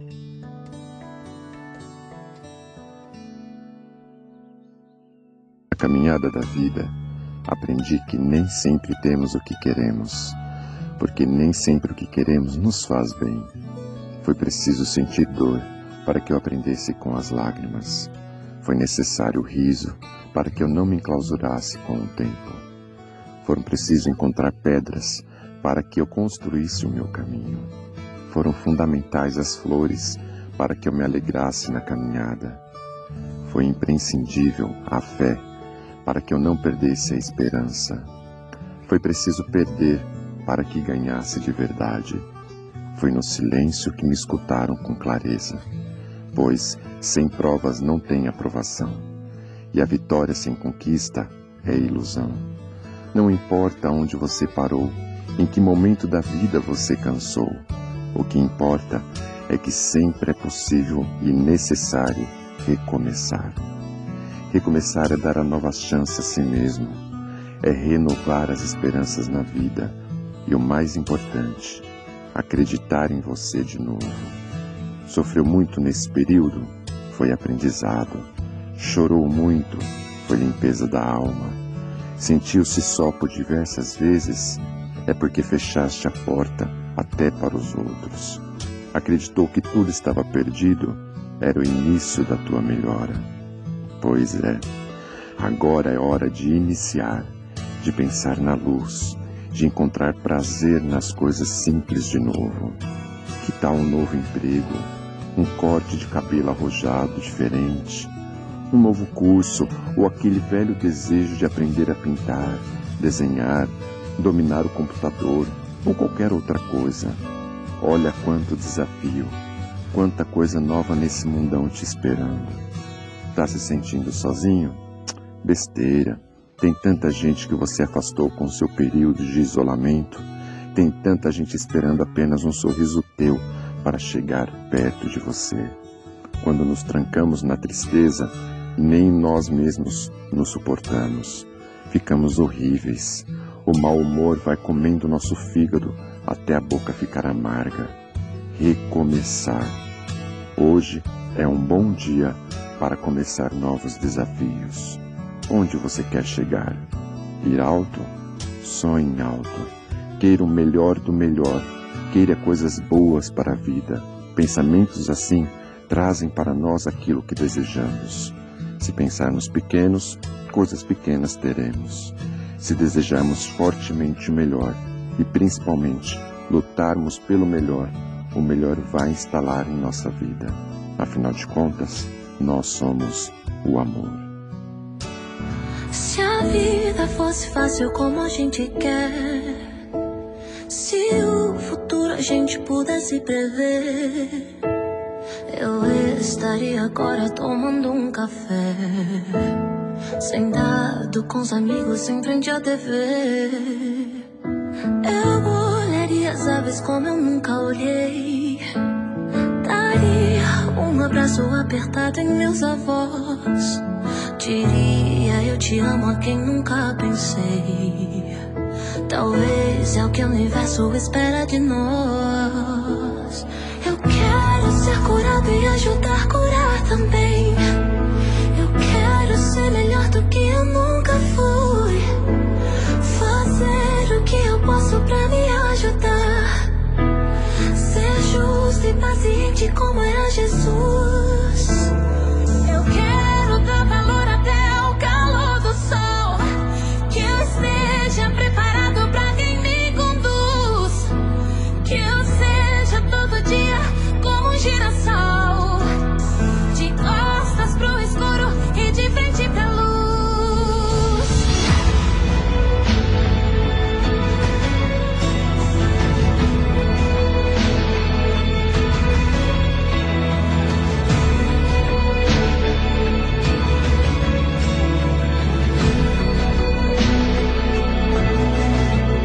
Na caminhada da vida, aprendi que nem sempre temos o que queremos, porque nem sempre o que queremos nos faz bem. Foi preciso sentir dor para que eu aprendesse com as lágrimas. Foi necessário o riso para que eu não me enclausurasse com o tempo. Foram preciso encontrar pedras para que eu construísse o meu caminho. Foram fundamentais as flores para que eu me alegrasse na caminhada. Foi imprescindível a fé para que eu não perdesse a esperança. Foi preciso perder para que ganhasse de verdade. Foi no silêncio que me escutaram com clareza, pois sem provas não tem aprovação, e a vitória sem conquista é ilusão. Não importa onde você parou, em que momento da vida você cansou, o que importa é que sempre é possível e necessário recomeçar. Recomeçar é dar a nova chance a si mesmo, é renovar as esperanças na vida e o mais importante, acreditar em você de novo. Sofreu muito nesse período? Foi aprendizado. Chorou muito? Foi limpeza da alma. Sentiu-se só por diversas vezes? É porque fechaste a porta até para os outros. Acreditou que tudo estava perdido? Era o início da tua melhora. Pois é, agora é hora de iniciar, de pensar na luz, de encontrar prazer nas coisas simples de novo. Que tal um novo emprego, um corte de cabelo arrojado diferente, um novo curso ou aquele velho desejo de aprender a pintar, desenhar, dominar o computador ou qualquer outra coisa. Olha quanto desafio, quanta coisa nova nesse mundão te esperando. Está se sentindo sozinho? Besteira. Tem tanta gente que você afastou com seu período de isolamento. Tem tanta gente esperando apenas um sorriso teu para chegar perto de você. Quando nos trancamos na tristeza, nem nós mesmos nos suportamos. Ficamos horríveis. O mau humor vai comendo nosso fígado até a boca ficar amarga. Recomeçar. Hoje é um bom dia para começar novos desafios. Onde você quer chegar? Ir alto? Sonhe alto. Queira o melhor do melhor. Queira coisas boas para a vida. Pensamentos assim trazem para nós aquilo que desejamos. Se pensarmos pequenos, coisas pequenas teremos. Se desejarmos fortemente o melhor e principalmente lutarmos pelo melhor, o melhor vai instalar em nossa vida. Afinal de contas, nós somos o amor. Se a vida fosse fácil como a gente quer, se o futuro a gente pudesse prever, eu estaria agora tomando um café, sentado com os amigos em frente à TV. Eu olharia as aves como eu nunca olhei um abraço apertado em meus avós. Diria eu te amo a quem nunca pensei. Talvez é o que o universo espera de nós. Eu quero ser curado e ajudar a curar também.